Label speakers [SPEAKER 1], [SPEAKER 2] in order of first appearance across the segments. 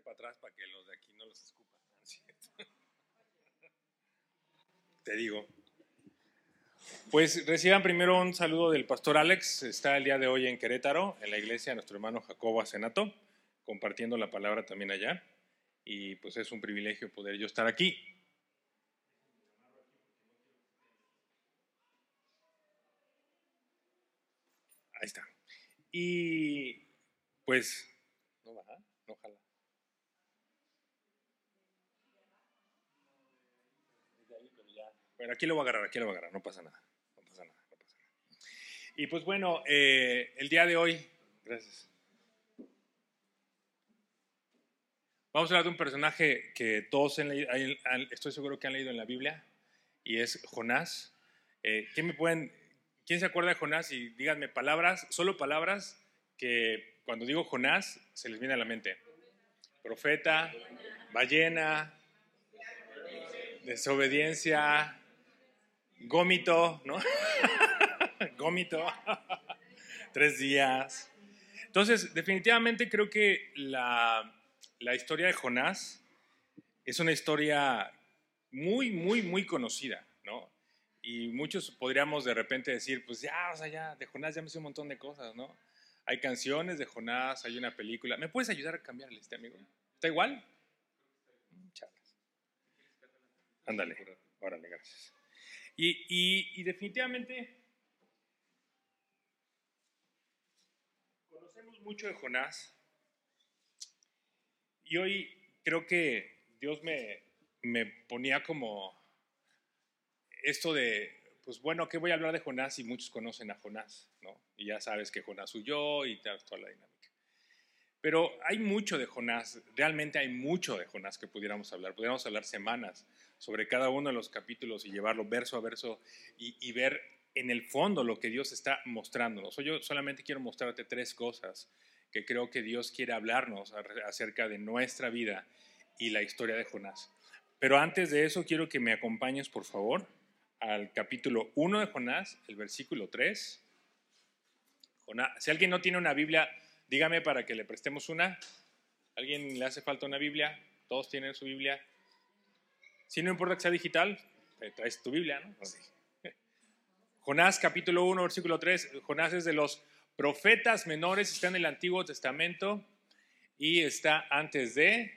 [SPEAKER 1] para atrás para que los de aquí no los escupan. Te digo. Pues reciban primero un saludo del pastor Alex. Está el día de hoy en Querétaro, en la iglesia de nuestro hermano Jacobo Asenato, compartiendo la palabra también allá. Y pues es un privilegio poder yo estar aquí. Ahí está. Y pues, no baja, no jala. Bueno, aquí lo voy a agarrar, aquí lo voy a agarrar, no pasa nada. No pasa nada, no pasa nada. Y pues bueno, eh, el día de hoy, gracias. Vamos a hablar de un personaje que todos han leído, estoy seguro que han leído en la Biblia, y es Jonás. Eh, ¿Quién quién se acuerda de Jonás? Y díganme palabras, solo palabras que cuando digo Jonás se les viene a la mente. Profeta, ballena, desobediencia, gómito, ¿no? gómito, tres días. Entonces, definitivamente creo que la, la historia de Jonás es una historia muy, muy, muy conocida, ¿no? Y muchos podríamos de repente decir, pues ya, o sea, ya, de Jonás ya me sé un montón de cosas, ¿no? Hay canciones de Jonás, hay una película. ¿Me puedes ayudar a cambiarle este amigo? ¿Está igual? Ándale, órale, gracias. Y, y definitivamente conocemos mucho de Jonás, y hoy creo que Dios me, me ponía como esto de, pues bueno, ¿qué voy a hablar de Jonás si muchos conocen a Jonás? ¿no? Y ya sabes que Jonás huyó y toda la dinámica. Pero hay mucho de Jonás, realmente hay mucho de Jonás que pudiéramos hablar. Pudiéramos hablar semanas sobre cada uno de los capítulos y llevarlo verso a verso y, ver en el fondo lo que Dios está mostrándonos. Yo solamente quiero mostrarte tres cosas que creo que Dios quiere hablarnos acerca de nuestra vida y la historia de Jonás. Pero antes de eso, quiero que me acompañes, por favor, al capítulo 1 de Jonás, el versículo 3. si alguien no tiene una Biblia, dígame para que le prestemos una. ¿Alguien le hace falta una Biblia? ¿Todos tienen su Biblia? Si no importa que sea digital, traes tu Biblia, ¿no? Jonás capítulo 1, versículo 3. Jonás es de los profetas menores está en el Antiguo Testamento y está antes de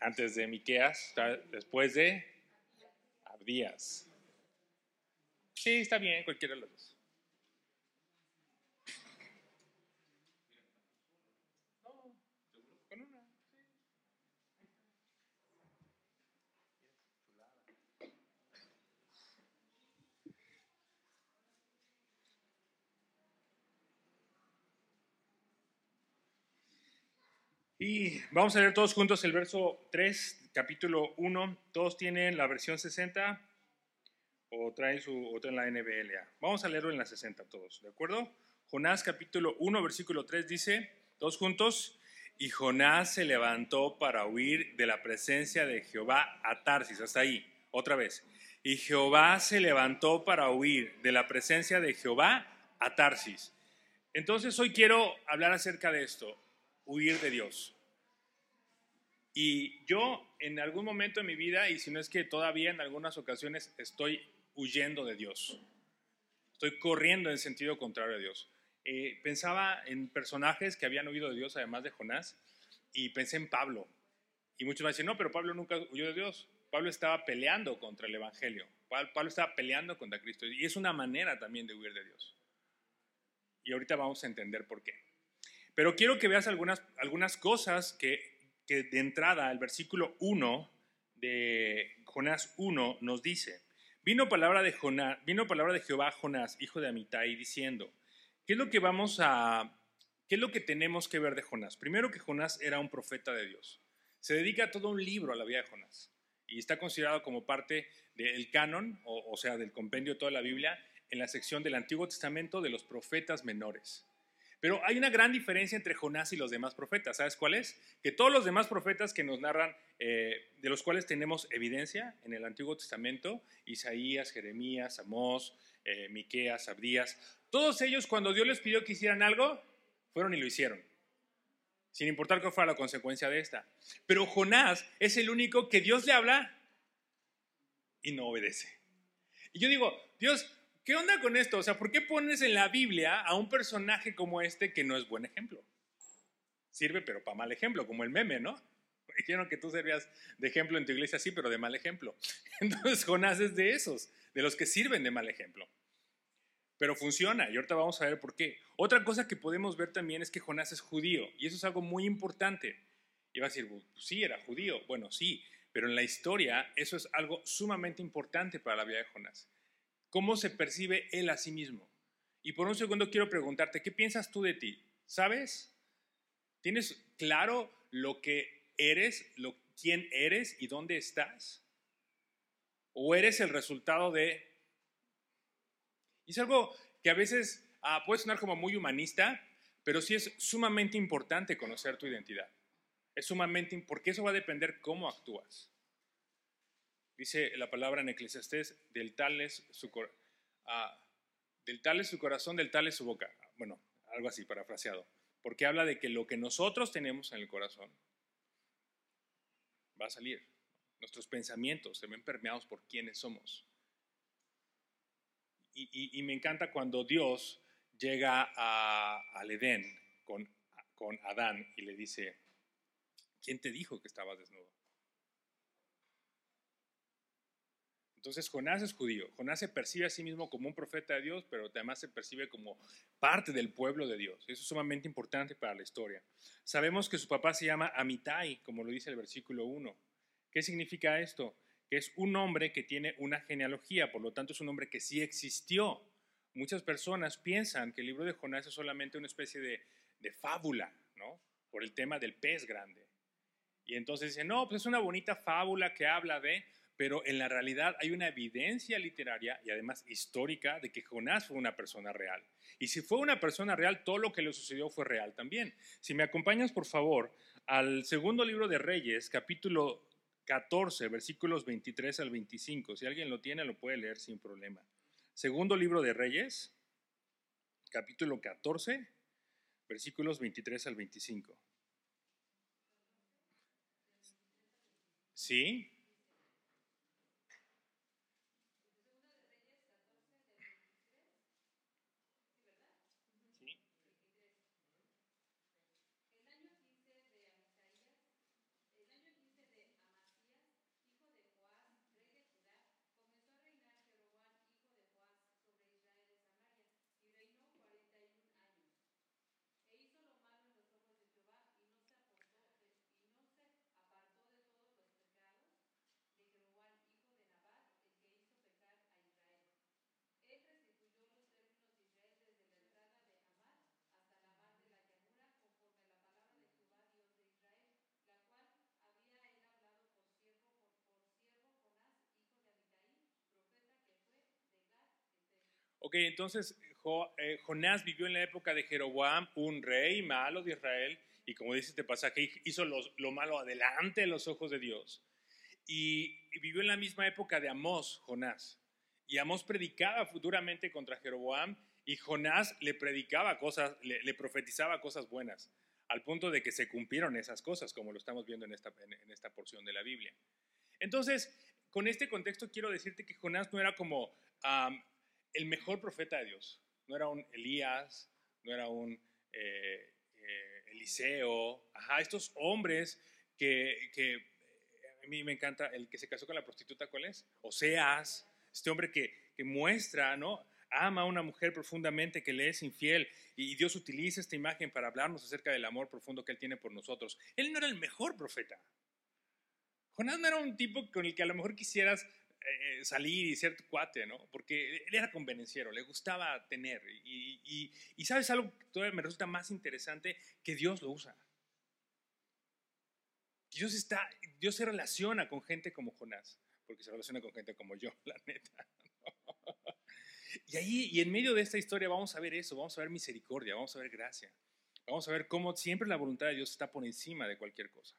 [SPEAKER 1] antes de Miqueas, está después de Abdías. Sí, está bien, cualquiera de los dos. Y vamos a leer todos juntos el verso 3, capítulo 1. ¿Todos tienen la versión 60 o traen su otra en la NBLA? Vamos a leerlo en la 60 todos, ¿de acuerdo? Jonás capítulo 1, versículo 3 dice, todos juntos, y Jonás se levantó para huir de la presencia de Jehová a Tarsis, hasta ahí, otra vez. Y Jehová se levantó para huir de la presencia de Jehová a Tarsis. Entonces hoy quiero hablar acerca de esto huir de Dios. Y yo en algún momento de mi vida, y si no es que todavía en algunas ocasiones estoy huyendo de Dios. Estoy corriendo en sentido contrario a Dios. Eh, pensaba en personajes que habían huido de Dios, además de Jonás, y pensé en Pablo. Y muchos me dicen, no, pero Pablo nunca huyó de Dios. Pablo estaba peleando contra el Evangelio. Pablo estaba peleando contra Cristo. Y es una manera también de huir de Dios. Y ahorita vamos a entender por qué. Pero quiero que veas algunas, algunas cosas que, que de entrada el versículo 1 de Jonás 1 nos dice. Vino palabra de, Jonás, vino palabra de Jehová a Jonás, hijo de Amitai, diciendo, ¿qué es lo que vamos a, qué es lo que tenemos que ver de Jonás? Primero que Jonás era un profeta de Dios. Se dedica todo un libro a la vida de Jonás y está considerado como parte del canon, o, o sea, del compendio de toda la Biblia, en la sección del Antiguo Testamento de los profetas menores. Pero hay una gran diferencia entre Jonás y los demás profetas. ¿Sabes cuál es? Que todos los demás profetas que nos narran, eh, de los cuales tenemos evidencia en el Antiguo Testamento, Isaías, Jeremías, Amós, eh, Miqueas, Abdías, Todos ellos cuando Dios les pidió que hicieran algo, fueron y lo hicieron, sin importar cuál fuera la consecuencia de esta. Pero Jonás es el único que Dios le habla y no obedece. Y yo digo, Dios, ¿qué onda con esto? O sea, ¿por qué pones en la Biblia a un personaje como este que no es buen ejemplo? Sirve, pero para mal ejemplo, como el meme, ¿no? Dijeron que tú servías de ejemplo en tu iglesia, sí, pero de mal ejemplo. Entonces Jonás es de esos, de los que sirven de mal ejemplo. Pero funciona, y ahorita vamos a ver por qué. Otra cosa que podemos ver también es que Jonás es judío, y eso es algo muy importante. Y va a decir, pues sí, era judío. Bueno, sí, pero en la historia eso es algo sumamente importante para la vida de Jonás. ¿Cómo se percibe él a sí mismo? Y por un segundo quiero preguntarte, ¿qué piensas tú de ti? ¿Sabes? ¿Tienes claro lo que eres, lo, quién eres y dónde estás? ¿O eres el resultado de... Y es algo que a veces ah, puede sonar como muy humanista, pero sí es sumamente importante conocer tu identidad. Es sumamente porque eso va a depender cómo actúas. Dice la palabra en Eclesiastés, del tal es su, ah, del tal es su corazón, del tal es su boca. Bueno, algo así, parafraseado. Porque habla de que lo que nosotros tenemos en el corazón va a salir. Nuestros pensamientos se ven permeados por quienes somos. Y, me encanta cuando Dios llega a, al Edén con, con Adán y le dice, ¿quién te dijo que estabas desnudo? Entonces Jonás es judío. Jonás se percibe a sí mismo como un profeta de Dios, pero además se percibe como parte del pueblo de Dios. Eso es sumamente importante para la historia. Sabemos que su papá se llama Amitai, como lo dice el versículo 1. ¿Qué significa esto? Que es un hombre que tiene una genealogía, por lo tanto es un hombre que sí existió. Muchas personas piensan que el libro de Jonás es solamente una especie de, fábula, ¿no? Por el tema del pez grande. Y entonces dicen, no, pues es una bonita fábula que habla de, pero en la realidad hay una evidencia literaria y además histórica de que Jonás fue una persona real. Y si fue una persona real, todo lo que le sucedió fue real también. Si me acompañas, por favor, al segundo libro de Reyes, capítulo 14, versículos 23 al 25. Si alguien lo tiene, lo puede leer sin problema. Segundo libro de Reyes, capítulo 14, versículos 23 al 25. ¿Sí? Ok, entonces eh, Jonás vivió en la época de Jeroboam, un rey malo de Israel, y como dice este pasaje, hizo lo, malo adelante de los ojos de Dios. Y, vivió en la misma época de Amós, Jonás. Y Amós predicaba futuramente contra Jeroboam, y Jonás le predicaba cosas, le, profetizaba cosas buenas, al punto de que se cumplieron esas cosas, como lo estamos viendo en esta, en esta porción de la Biblia. Entonces, con este contexto quiero decirte que Jonás no era como el mejor profeta de Dios. No era un Elías, no era un eh, eh, Eliseo, ajá, estos hombres que, que, a mí me encanta, el que se casó con la prostituta, ¿cuál es? Oseas, este hombre que, que muestra, ¿no? Ama a una mujer profundamente que le es infiel y Dios utiliza esta imagen para hablarnos acerca del amor profundo que Él tiene por nosotros. Él no era el mejor profeta. Jonás no era un tipo con el que a lo mejor quisieras eh, salir y ser tu cuate, ¿no? Porque él era convenenciero, le gustaba tener. Y, y, sabes algo que todavía me resulta más interesante, que Dios lo usa. Dios, está, Dios se relaciona con gente como Jonás, porque se relaciona con gente como yo, la neta. Y ahí, y en medio de esta historia vamos a ver eso, vamos a ver misericordia, vamos a ver gracia, vamos a ver cómo siempre la voluntad de Dios está por encima de cualquier cosa.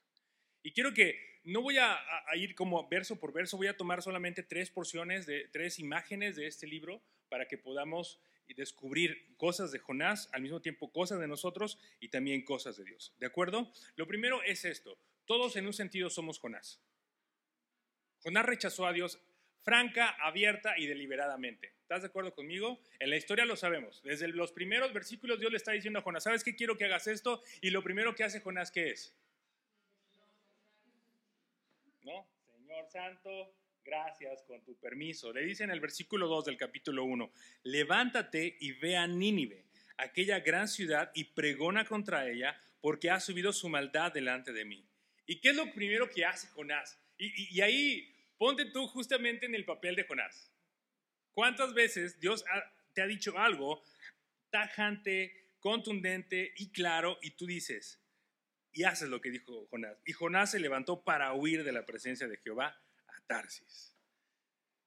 [SPEAKER 1] Y quiero que, no voy a, ir como verso por verso, voy a tomar solamente tres porciones, de tres imágenes de este libro para que podamos descubrir cosas de Jonás, al mismo tiempo cosas de nosotros y también cosas de Dios. ¿De acuerdo? Lo primero es esto. Todos en un sentido somos Jonás. Jonás rechazó a Dios franca, abierta y deliberadamente. ¿Estás de acuerdo conmigo? En la historia lo sabemos. Desde los primeros versículos Dios le está diciendo a Jonás, ¿sabes qué quiero que hagas esto? Y lo primero que hace Jonás, ¿qué es? Señor Santo, gracias con tu permiso. Le dice en el versículo 2 del capítulo 1, levántate y ve a Nínive, aquella gran ciudad, y pregona contra ella, porque ha subido su maldad delante de mí. ¿Y qué es lo primero que hace Jonás? Y, ahí ponte tú justamente en el papel de Jonás. ¿Cuántas veces Dios te ha dicho algo tajante, contundente y claro y tú dices, y haces lo que dijo Jonás? Y Jonás se levantó para huir de la presencia de Jehová a Tarsis.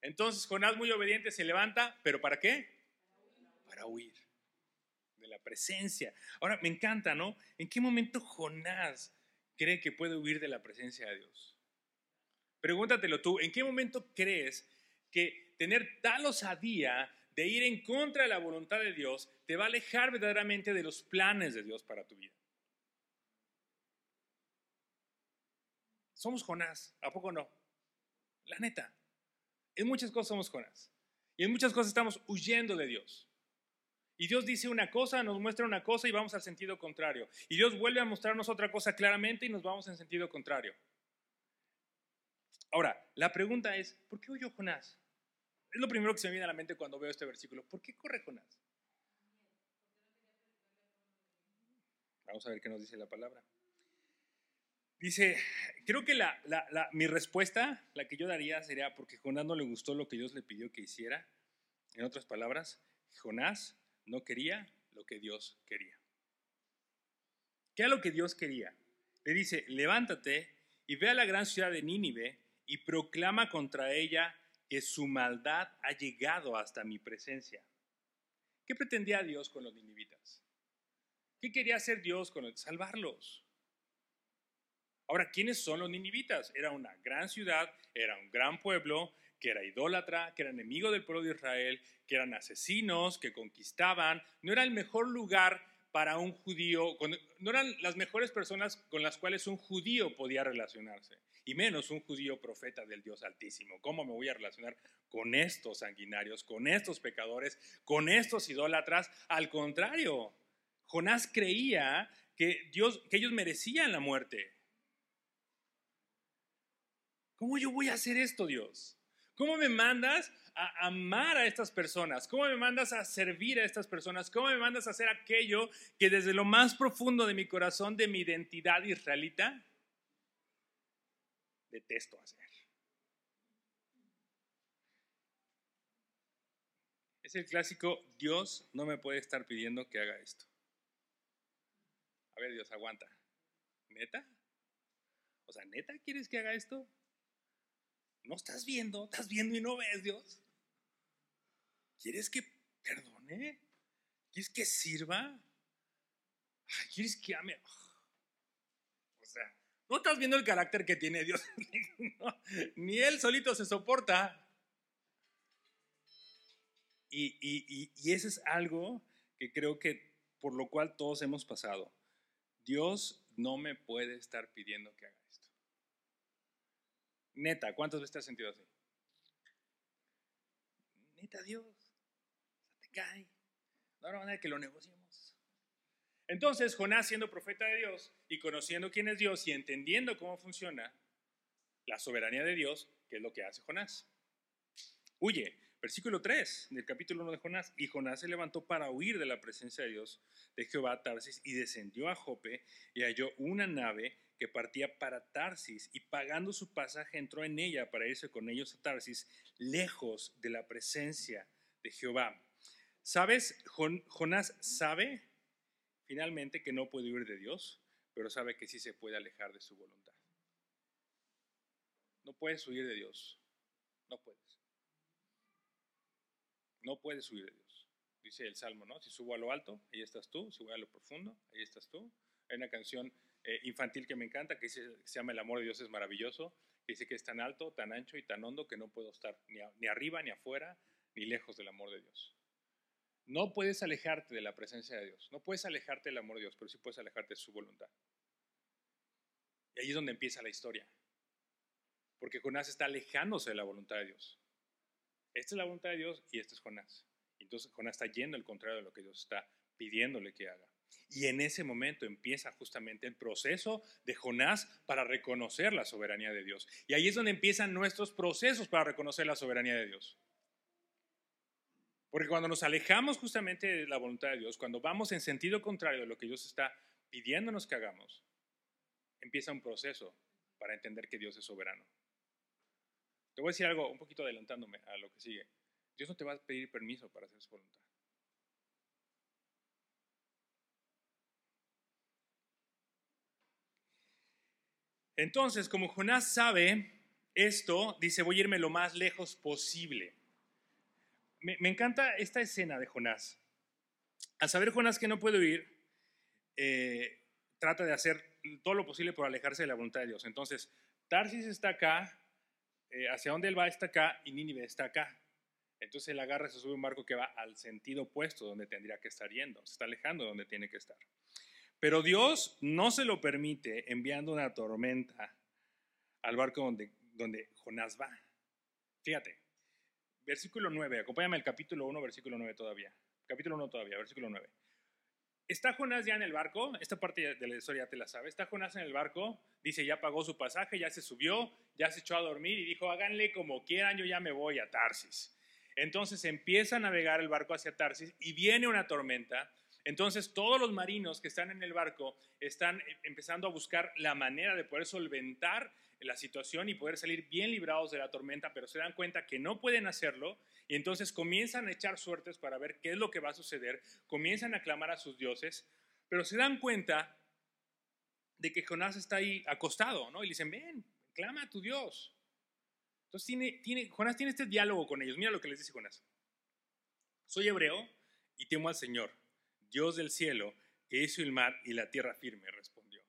[SPEAKER 1] Entonces Jonás muy obediente se levanta, pero ¿para qué? Para huir de la presencia. Ahora, me encanta, ¿no? ¿En qué momento Jonás cree que puede huir de la presencia de Dios? Pregúntatelo tú, ¿en qué momento crees que tener tal osadía de ir en contra de la voluntad de Dios te va a alejar verdaderamente de los planes de Dios para tu vida? Somos Jonás, ¿a poco no? La neta. En muchas cosas somos Jonás. Y en muchas cosas estamos huyendo de Dios. Y Dios dice una cosa, nos muestra una cosa y vamos al sentido contrario. Y Dios vuelve a mostrarnos otra cosa claramente y nos vamos en sentido contrario. Ahora, la pregunta es, ¿por qué huyó Jonás? Es lo primero que se me viene a la mente cuando veo este versículo. ¿Por qué corre Jonás? Vamos a ver qué nos dice la palabra. Dice, creo que la, mi respuesta, la que yo daría, sería porque Jonás no le gustó lo que Dios le pidió que hiciera. En otras palabras, Jonás no quería lo que Dios quería. ¿Qué es lo que Dios quería? Le dice, levántate y ve a la gran ciudad de Nínive y proclama contra ella que su maldad ha llegado hasta mi presencia. ¿Qué pretendía Dios con los ninivitas? ¿Qué quería hacer Dios con los salvarlos? Ahora, ¿quiénes son los ninivitas? Era una gran ciudad, era un gran pueblo, que era idólatra, que era enemigo del pueblo de Israel, que eran asesinos, que conquistaban. No era el mejor lugar para un judío, no eran las mejores personas con las cuales un judío podía relacionarse y menos un judío profeta del Dios Altísimo. ¿Cómo me voy a relacionar con estos sanguinarios, con estos pecadores, con estos idólatras? Al contrario, Jonás creía que, Dios, que ellos merecían la muerte. ¿Cómo yo voy a hacer esto, Dios? ¿Cómo me mandas a amar a estas personas? ¿Cómo me mandas a servir a estas personas? ¿Cómo me mandas a hacer aquello que desde lo más profundo de mi corazón, de mi identidad israelita, detesto hacer. Es el clásico, Dios no me puede estar pidiendo que haga esto. A ver, Dios, aguanta. ¿Neta? O sea, ¿neta quieres que haga esto? No estás viendo, estás viendo y no ves, Dios. ¿Quieres que perdone? ¿Quieres que sirva? ¿Quieres que ame? O sea, no estás viendo el carácter que tiene Dios. ni él solito se soporta. Y, y, eso es algo que creo que por lo cual todos hemos pasado. Dios no me puede estar pidiendo que haga. Neta, ¿cuántas veces te has sentido así? Neta, Dios, te cae. No hay manera que lo negociemos. Entonces, Jonás, siendo profeta de Dios y conociendo quién es Dios y entendiendo cómo funciona la soberanía de Dios, ¿qué es lo que hace Jonás? Huye. Versículo 3 del capítulo 1 de Jonás. Y Jonás se levantó para huir de la presencia de Dios de Jehová Tarsis y descendió a Jope y halló una nave que partía para Tarsis y pagando su pasaje entró en ella para irse con ellos a Tarsis, lejos de la presencia de Jehová. ¿Sabes? Jonás sabe finalmente que no puede huir de Dios, pero sabe que sí se puede alejar de su voluntad. No puedes huir de Dios, no puedes. No puedes huir de Dios. Dice el Salmo, ¿no? Si subo a lo alto, ahí estás tú, si voy a lo profundo, ahí estás tú. Hay una canción eh, infantil que me encanta que, se llama El amor de Dios es maravilloso, que dice que es tan alto, tan ancho y tan hondo que no puedo estar ni, ni arriba, ni afuera, ni lejos del amor de Dios. no puedes alejarte de la presencia de Dios, no puedes alejarte del amor de Dios, pero sí puedes alejarte de su voluntad. Y ahí es donde empieza la historia. Porque Jonás está alejándose de la voluntad de Dios. Esta es la voluntad de Dios y este es Jonás. Entonces Jonás está yendo al contrario de lo que Dios está pidiéndole que haga. Y en ese momento empieza justamente el proceso de Jonás para reconocer la soberanía de Dios. Y ahí es donde empiezan nuestros procesos para reconocer la soberanía de Dios. Porque cuando nos alejamos justamente de la voluntad de Dios, cuando vamos en sentido contrario de lo que Dios está pidiéndonos que hagamos, empieza un proceso para entender que Dios es soberano. Te voy a decir algo un poquito adelantándome a lo que sigue. Dios no te va a pedir permiso para hacer su voluntad. Entonces, como Jonás sabe esto, dice, voy a irme lo más lejos posible. Me, encanta esta escena de Jonás. Al saber Jonás que no puede huir, eh, trata de hacer todo lo posible por alejarse de la voluntad de Dios. Entonces, Tarsis está acá, eh, hacia donde él va está acá y Nínive está acá. Entonces él agarra, se sube un barco que va al sentido opuesto donde tendría que estar yendo, se está alejando de donde tiene que estar. Pero Dios no se lo permite enviando una tormenta al barco donde, donde Jonás va. Fíjate, versículo 9, acompáñame al capítulo 1, versículo 9 todavía. Capítulo 1 todavía, versículo 9. Está Jonás ya en el barco, esta parte de la historia ya te la sabes. Está Jonás en el barco, dice ya pagó su pasaje, ya se subió, ya se echó a dormir y dijo háganle como quieran, yo ya me voy a Tarsis. Entonces empieza a navegar el barco hacia Tarsis y viene una tormenta entonces todos los marinos que están en el barco están eh, empezando a buscar la manera de poder solventar la situación y poder salir bien librados de la tormenta, pero se dan cuenta que no pueden hacerlo y entonces comienzan a echar suertes para ver qué es lo que va a suceder, comienzan a clamar a sus dioses, pero se dan cuenta de que Jonás está ahí acostado, ¿no? Y le dicen, ven, clama a tu Dios. Entonces tiene, tiene, Jonás tiene este diálogo con ellos. Mira lo que les dice Jonás. Soy hebreo y temo al Señor Dios del cielo, que hizo el mar y la tierra firme, respondió.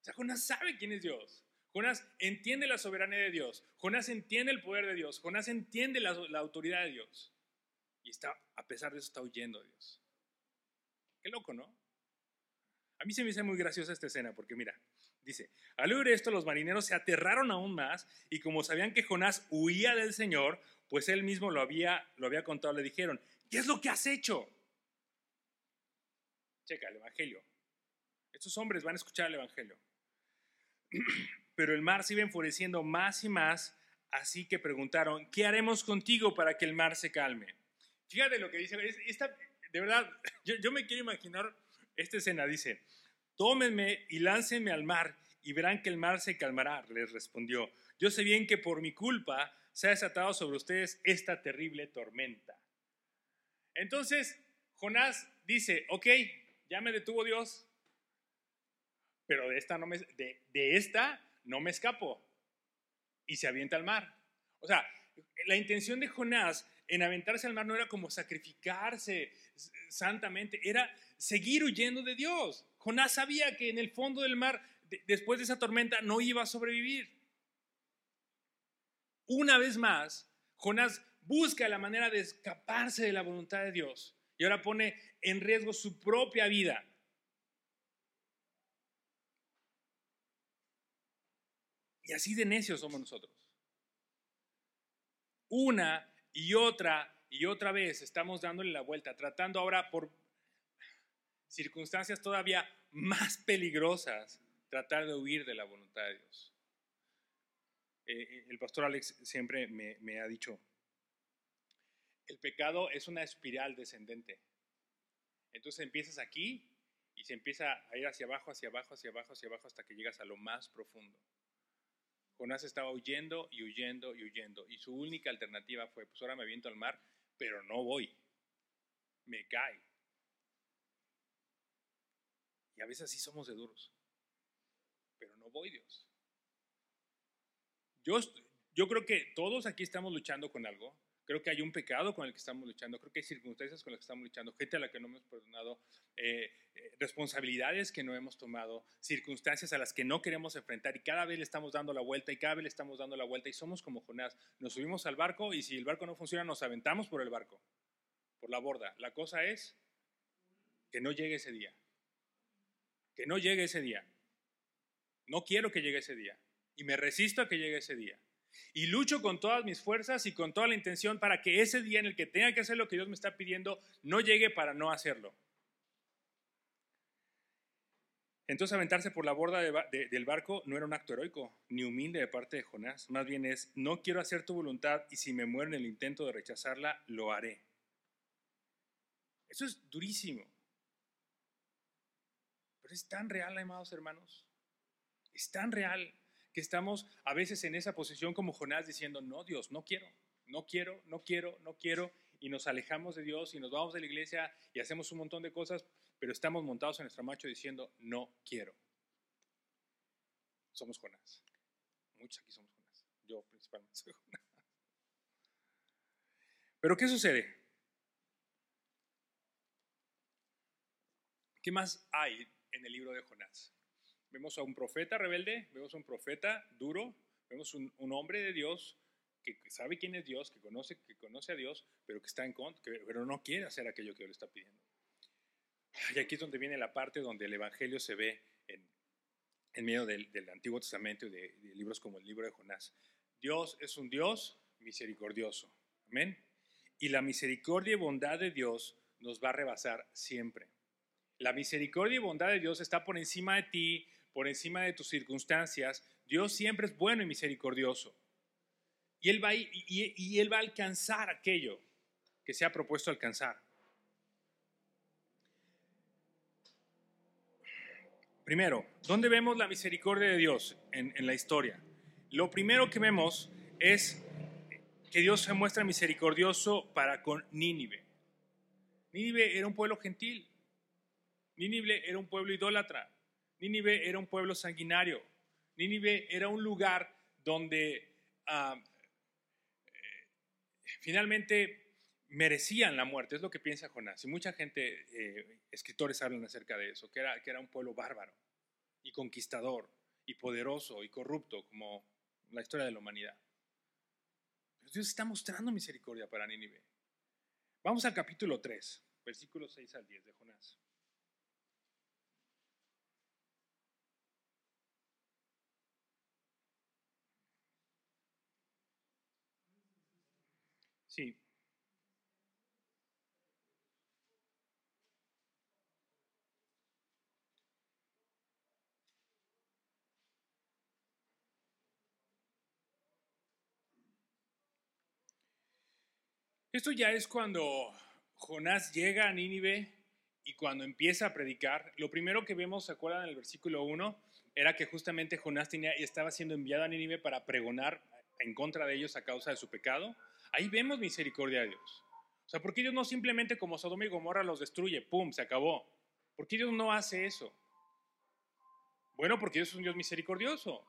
[SPEAKER 1] O sea, Jonás sabe quién es Dios. Jonás entiende la soberanía de Dios. Jonás entiende el poder de Dios. Jonás entiende la, autoridad de Dios. Y está, a pesar de eso, está huyendo de Dios. Qué loco, ¿no? A mí se me hace muy graciosa esta escena porque mira, dice, al oír esto los marineros se aterraron aún más y como sabían que Jonás huía del Señor, pues él mismo lo había, lo había contado, le dijeron, ¿Qué es lo que has hecho? Checa el Evangelio. Estos hombres van a escuchar el Evangelio. Pero el mar se iba enfureciendo más y más, así que preguntaron, ¿qué haremos contigo para que el mar se calme? Fíjate lo que dice, esta, de verdad, yo, yo me quiero imaginar esta escena, dice, tómenme y láncenme al mar y verán que el mar se calmará, les respondió. Yo sé bien que por mi culpa se ha desatado sobre ustedes esta terrible tormenta. Entonces, Jonás dice, ok, ya me detuvo Dios, pero de esta no me, de, esta no me escapo. Y se avienta al mar. O sea, la intención de Jonás en aventarse al mar no era como sacrificarse santamente, era seguir huyendo de Dios. Jonás sabía que en el fondo del mar, después de esa tormenta, no iba a sobrevivir. Una vez más, Jonás busca la manera de escaparse de la voluntad de Dios y ahora pone en riesgo su propia vida. Y así de necios somos nosotros. Una y otra y otra vez estamos dándole la vuelta, tratando ahora por circunstancias todavía más peligrosas, tratar de huir de la voluntad de Dios. Eh, eh, el pastor Alex siempre me, me ha dicho, el pecado es una espiral descendente. Entonces empiezas aquí y se empieza a ir hacia abajo, hacia abajo, hacia abajo, hacia abajo hasta que llegas a lo más profundo. Jonás estaba huyendo y huyendo y huyendo y su única alternativa fue, pues ahora me viento al mar, pero no voy, me cae. Y a veces así somos de duros, pero no voy Dios. Yo, yo creo que todos aquí estamos luchando con algo Creo que hay un pecado con el que estamos luchando, creo que hay circunstancias con las que estamos luchando, gente a la que no hemos perdonado, eh, eh, responsabilidades que no hemos tomado, circunstancias a las que no queremos enfrentar y cada vez le estamos dando la vuelta y cada vez le estamos dando la vuelta y somos como Jonás. Nos subimos al barco y si el barco no funciona nos aventamos por el barco, por la borda. La cosa es que no llegue ese día. Que no llegue ese día. No quiero que llegue ese día. Y me resisto a que llegue ese día. Y lucho con todas mis fuerzas y con toda la intención para que ese día en el que tenga que hacer lo que Dios me está pidiendo no llegue para no hacerlo. Entonces aventarse por la borda del barco no era un acto heroico ni humilde de parte de Jonás. Más bien es, no quiero hacer tu voluntad y si me muero en el intento de rechazarla, lo haré. Eso es durísimo. Pero es tan real, amados hermanos. Es tan real que estamos a veces en esa posición como Jonás diciendo, no, Dios, no quiero, no quiero, no quiero, no quiero. Y nos alejamos de Dios y nos vamos de la iglesia y hacemos un montón de cosas, pero estamos montados en nuestro macho diciendo, no quiero. Somos Jonás. Muchos aquí somos Jonás. Yo principalmente soy Jonás. Pero ¿qué sucede? ¿Qué más hay en el libro de Jonás. Vemos a un profeta rebelde, vemos a un profeta duro, vemos un, un hombre de Dios que sabe quién es Dios, que conoce, que conoce a Dios, pero que está en contra, pero no quiere hacer aquello que le está pidiendo. Y aquí es donde viene la parte donde el Evangelio se ve en, en medio del, del, Antiguo Testamento y de, de libros como el libro de Jonás. Dios es un Dios misericordioso. Amén. Y la misericordia y bondad de Dios nos va a rebasar siempre. La misericordia y bondad de Dios está por encima de ti, por encima de tus circunstancias. Dios siempre es bueno y misericordioso. Y Él va a, y, él va a alcanzar aquello que se ha propuesto alcanzar. Primero, ¿dónde vemos la misericordia de Dios en, en la historia? Lo primero que vemos es que Dios se muestra misericordioso para con Nínive. Nínive era un pueblo gentil, Nínive era un pueblo idólatra. Nínive era un pueblo sanguinario. Nínive era un lugar donde ah, eh, finalmente merecían la muerte, es lo que piensa Jonás. Y mucha gente, eh, escritores hablan acerca de eso, que era, que era un pueblo bárbaro y conquistador y poderoso y corrupto como la historia de la humanidad. Pero Dios está mostrando misericordia para Nínive. Vamos al capítulo 3, versículos 6 al 10 de Jonás. Sí. Esto ya es cuando Jonás llega a Nínive y cuando empieza a predicar. Lo primero que vemos, ¿se acuerdan en el versículo 1? Era que justamente Jonás tenía, estaba siendo enviado a Nínive para pregonar en contra de ellos a causa de su pecado. Ahí vemos misericordia de Dios. O sea, ¿por qué Dios no simplemente como Sodoma y Gomorra los destruye? ¡Pum! Se acabó. ¿Por qué Dios no hace eso? Bueno, porque Dios es un Dios misericordioso.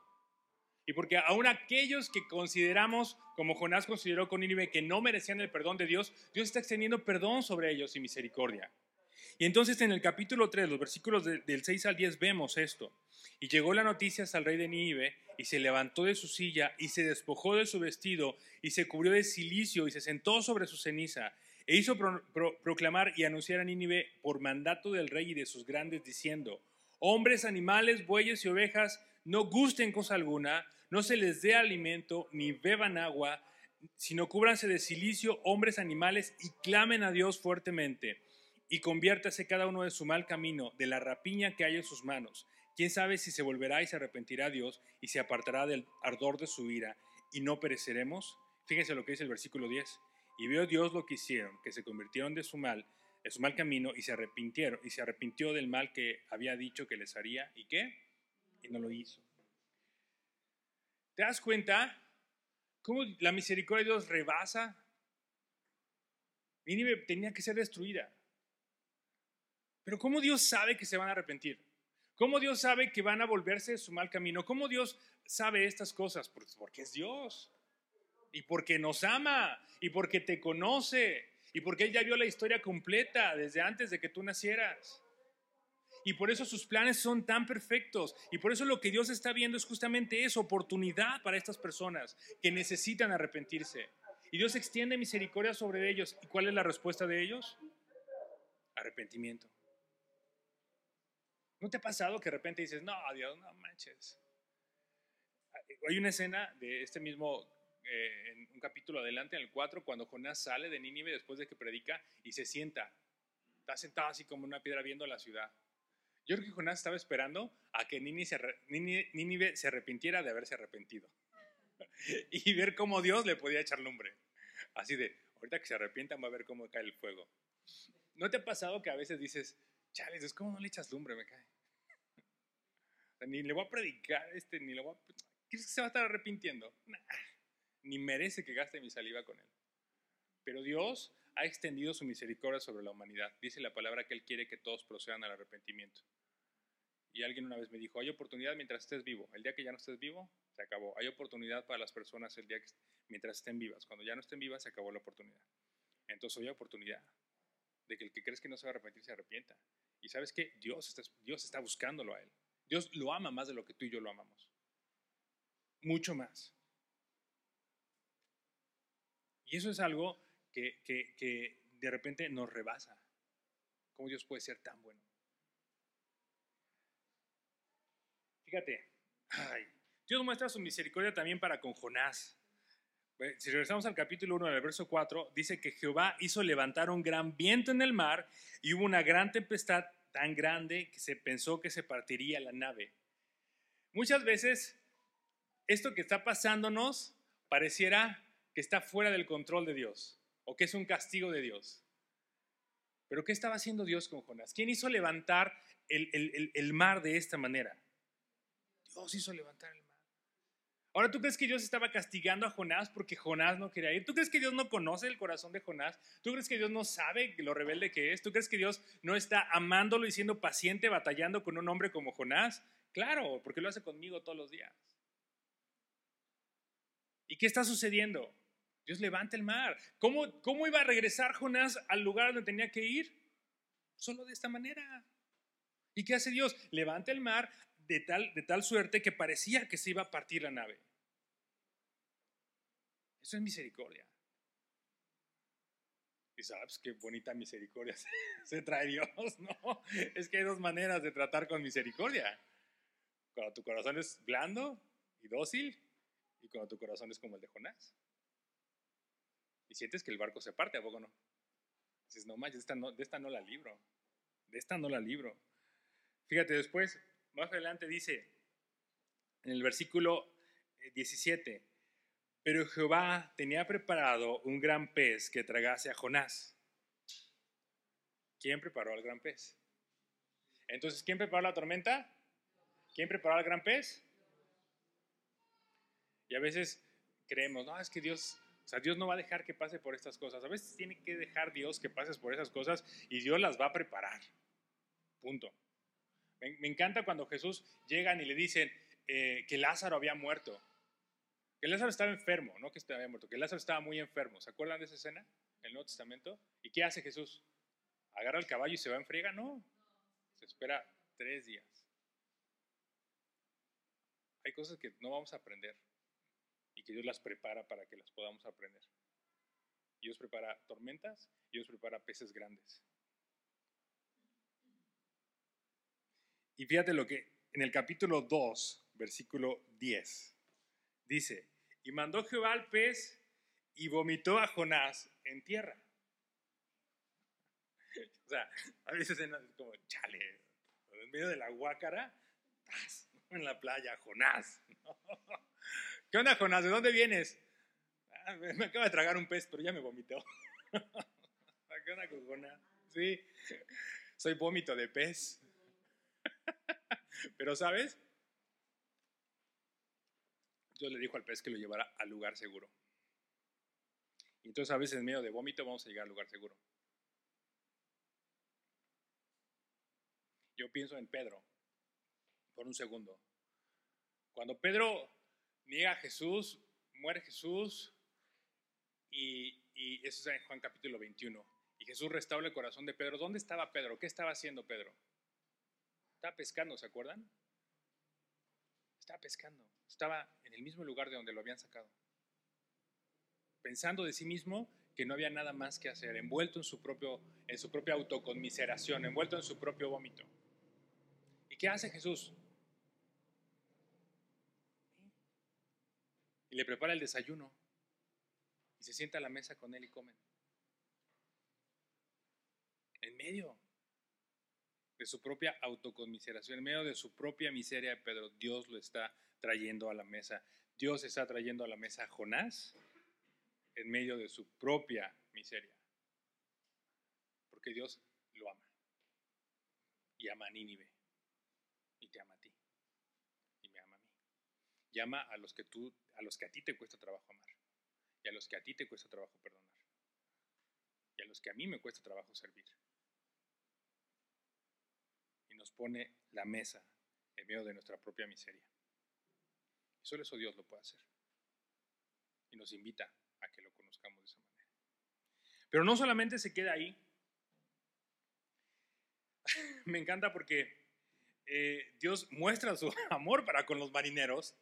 [SPEAKER 1] Y porque aún aquellos que consideramos, como Jonás consideró con Nínive, que no merecían el perdón de Dios, Dios está extendiendo perdón sobre ellos y misericordia. Y entonces en el capítulo 3, los versículos del 6 al 10, vemos esto. Y llegó la noticia al rey de Nínive, y se levantó de su silla, y se despojó de su vestido, y se cubrió de silicio, y se sentó sobre su ceniza, e hizo proclamar y anunciar a Nínive por mandato del rey y de sus grandes, diciendo, hombres, animales, bueyes y ovejas, no gusten cosa alguna, no se les dé alimento, ni beban agua, sino cúbranse de silicio, hombres, animales, y clamen a Dios fuertemente, y conviértase cada uno de su mal camino, de la rapiña que hay en sus manos ¿Quién sabe si se volverá y se arrepentirá Dios y se apartará del ardor de su ira y no pereceremos? Fíjense lo que dice el versículo 10. Y vio Dios lo que hicieron, que se convirtieron de su mal, de su mal camino y se arrepintieron y se arrepintió del mal que había dicho que les haría y qué? Y no lo hizo. ¿Te das cuenta cómo la misericordia de Dios rebasa? Nínive tenía que ser destruida. Pero ¿cómo Dios sabe que se van a arrepentir? ¿Cómo Dios sabe que van a volverse de su mal camino? ¿Cómo Dios sabe estas cosas? Porque es Dios. Y porque nos ama. Y porque te conoce. Y porque Él ya vio la historia completa desde antes de que tú nacieras. Y por eso sus planes son tan perfectos. Y por eso lo que Dios está viendo es justamente eso, oportunidad para estas personas que necesitan arrepentirse. Y Dios extiende misericordia sobre ellos. ¿Y cuál es la respuesta de ellos? Arrepentimiento. ¿No te ha pasado que de repente dices, no, Dios, no manches? Hay una escena de este mismo, eh, en un capítulo adelante, en el 4, cuando Jonás sale de Nínive después de que predica y se sienta. Está sentado así como una piedra viendo la ciudad. Yo creo que Jonás estaba esperando a que Nínive se arrepintiera de haberse arrepentido. y ver cómo Dios le podía echar lumbre. Así de, ahorita que se arrepientan va a ver cómo cae el fuego. ¿No te ha pasado que a veces dices, chales, es como no le echas lumbre, me cae? ni le voy a predicar, este, ni le voy a... ¿Crees que se va a estar arrepintiendo? ni merece que gaste mi saliva con él. Pero Dios ha extendido su misericordia sobre la humanidad. Dice la palabra que Él quiere que todos procedan al arrepentimiento. Y alguien una vez me dijo, hay oportunidad mientras estés vivo. El día que ya no estés vivo, se acabó. Hay oportunidad para las personas el día que, mientras estén vivas. Cuando ya no estén vivas, se acabó la oportunidad. Entonces hay oportunidad de que el que crees que no se va a arrepentir se arrepienta. Y sabes que Dios está, Dios está buscándolo a él. Dios lo ama más de lo que tú y yo lo amamos. Mucho más. Y eso es algo que, que de repente nos rebasa. ¿Cómo Dios puede ser tan bueno? Fíjate, Dios muestra su misericordia también para con Jonás. Si regresamos al capítulo 1 del verso 4, dice que Jehová hizo levantar un gran viento en el mar y hubo una gran tempestad tan grande que se pensó que se partiría la nave. Muchas veces esto que está pasándonos pareciera que está fuera del control de Dios o que es un castigo de Dios. Pero ¿qué estaba haciendo Dios con Jonás? ¿Quién hizo levantar el, el mar de esta manera? Dios hizo levantar el mar. Ahora, ¿tú crees que Dios estaba castigando a Jonás porque Jonás no quería ir? ¿Tú crees que Dios no conoce el corazón de Jonás? ¿Tú crees que Dios no sabe lo rebelde que es? ¿Tú crees que Dios no está amándolo y siendo paciente, batallando con un hombre como Jonás? Claro, porque lo hace conmigo todos los días. ¿Y qué está sucediendo? Dios levanta el mar. ¿Cómo, ¿Cómo iba a regresar Jonás al lugar donde tenía que ir? Solo de esta manera. ¿Y qué hace Dios? Levanta el mar, de tal, de tal suerte que parecía que se iba a partir la nave. Eso es misericordia. Y sabes qué bonita misericordia se, trae Dios, ¿no? Es que hay dos maneras de tratar con misericordia. Cuando tu corazón es blando y dócil y cuando tu corazón es como el de Jonás. Y sientes que el barco se parte, ¿a poco no? Dices, no manches, esta no, de esta no la libro. De esta no la libro. Fíjate, después más adelante dice, en el versículo 17, eh, pero Jehová tenía preparado un gran pez que tragase a Jonás. ¿Quién preparó al gran pez? Entonces, ¿quién preparó la tormenta? ¿Quién preparó al gran pez? Y a veces creemos, no, es que Dios, o sea, Dios no va a dejar que pase por estas cosas. A veces tiene que dejar Dios que pases por esas cosas y Dios las va a preparar. Punto. Me, encanta cuando Jesús llegan y le dicen eh, que Lázaro había muerto. Que Lázaro estaba enfermo, no que estaba muerto, que Lázaro estaba muy enfermo. ¿Se acuerdan de esa escena? En el Nuevo Testamento. ¿Y qué hace Jesús? ¿Agarra el caballo y se va en friega? No. Se espera tres días. Hay cosas que no vamos a aprender y que Dios las prepara para que las podamos aprender. Dios prepara tormentas, Dios prepara peces grandes. Y fíjate lo que en el capítulo 2, versículo 10, dice, y mandó Jehová al pez y vomitó a Jonás en tierra. O sea, a veces es como, chale, en medio de la guácara, en la playa, Jonás. ¿Qué onda, Jonás? ¿De dónde vienes? Ah, me acaba de tragar un pez, pero ya me vomitó. ¿Qué onda Jonás? Sí, soy vómito de pez. Pero, ¿sabes? Dios le dijo al pez que lo llevara al lugar seguro. Y entonces a veces en medio de vómito vamos a llegar al lugar seguro. Yo pienso en Pedro por un segundo. Cuando Pedro niega a Jesús, muere Jesús y, y eso es en Juan capítulo 21. Y Jesús restaura el corazón de Pedro. ¿Dónde estaba Pedro? ¿Qué estaba haciendo Pedro? Estaba pescando, ¿se acuerdan? Estaba pescando. Estaba en el mismo lugar de donde lo habían sacado. Pensando de sí mismo que no había nada más que hacer, envuelto en su, propio, en su propia autoconmiseración, envuelto en su propio vómito. ¿Y qué hace Jesús? Y le prepara el desayuno y se sienta a la mesa con él y comen. En medio de su propia autoconmiseración, en medio de su propia miseria, Pedro, Dios lo está trayendo a la mesa. Dios está trayendo a la mesa a Jonás en medio de su propia miseria. Porque Dios lo ama. Y ama a Nínive. Y te ama a ti. Y me ama a mí. Y ama a los que tú, a los que a ti te cuesta trabajo amar. Y a los que a ti te cuesta trabajo perdonar. Y a los que a mí me cuesta trabajo servir. Nos pone la mesa en medio de nuestra propia miseria. Y solo eso Dios lo puede hacer. Y nos invita a que lo conozcamos de esa manera. Pero no solamente se queda ahí. Me encanta porque eh, Dios muestra su amor para con los marineros.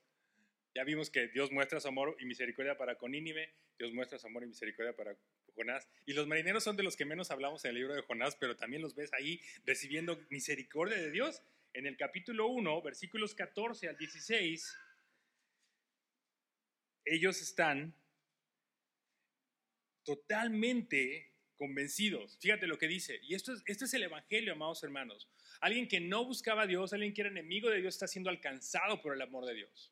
[SPEAKER 1] Ya vimos que Dios muestra su amor y misericordia para con Nínive, Dios muestra su amor y misericordia para Jonás. Y los marineros son de los que menos hablamos en el libro de Jonás, pero también los ves ahí recibiendo misericordia de Dios. En el capítulo 1, versículos 14 al 16, ellos están totalmente convencidos. Fíjate lo que dice. Y esto es, es el Evangelio, amados hermanos. Alguien que no buscaba a Dios, alguien que era enemigo de Dios, está siendo alcanzado por el amor de Dios.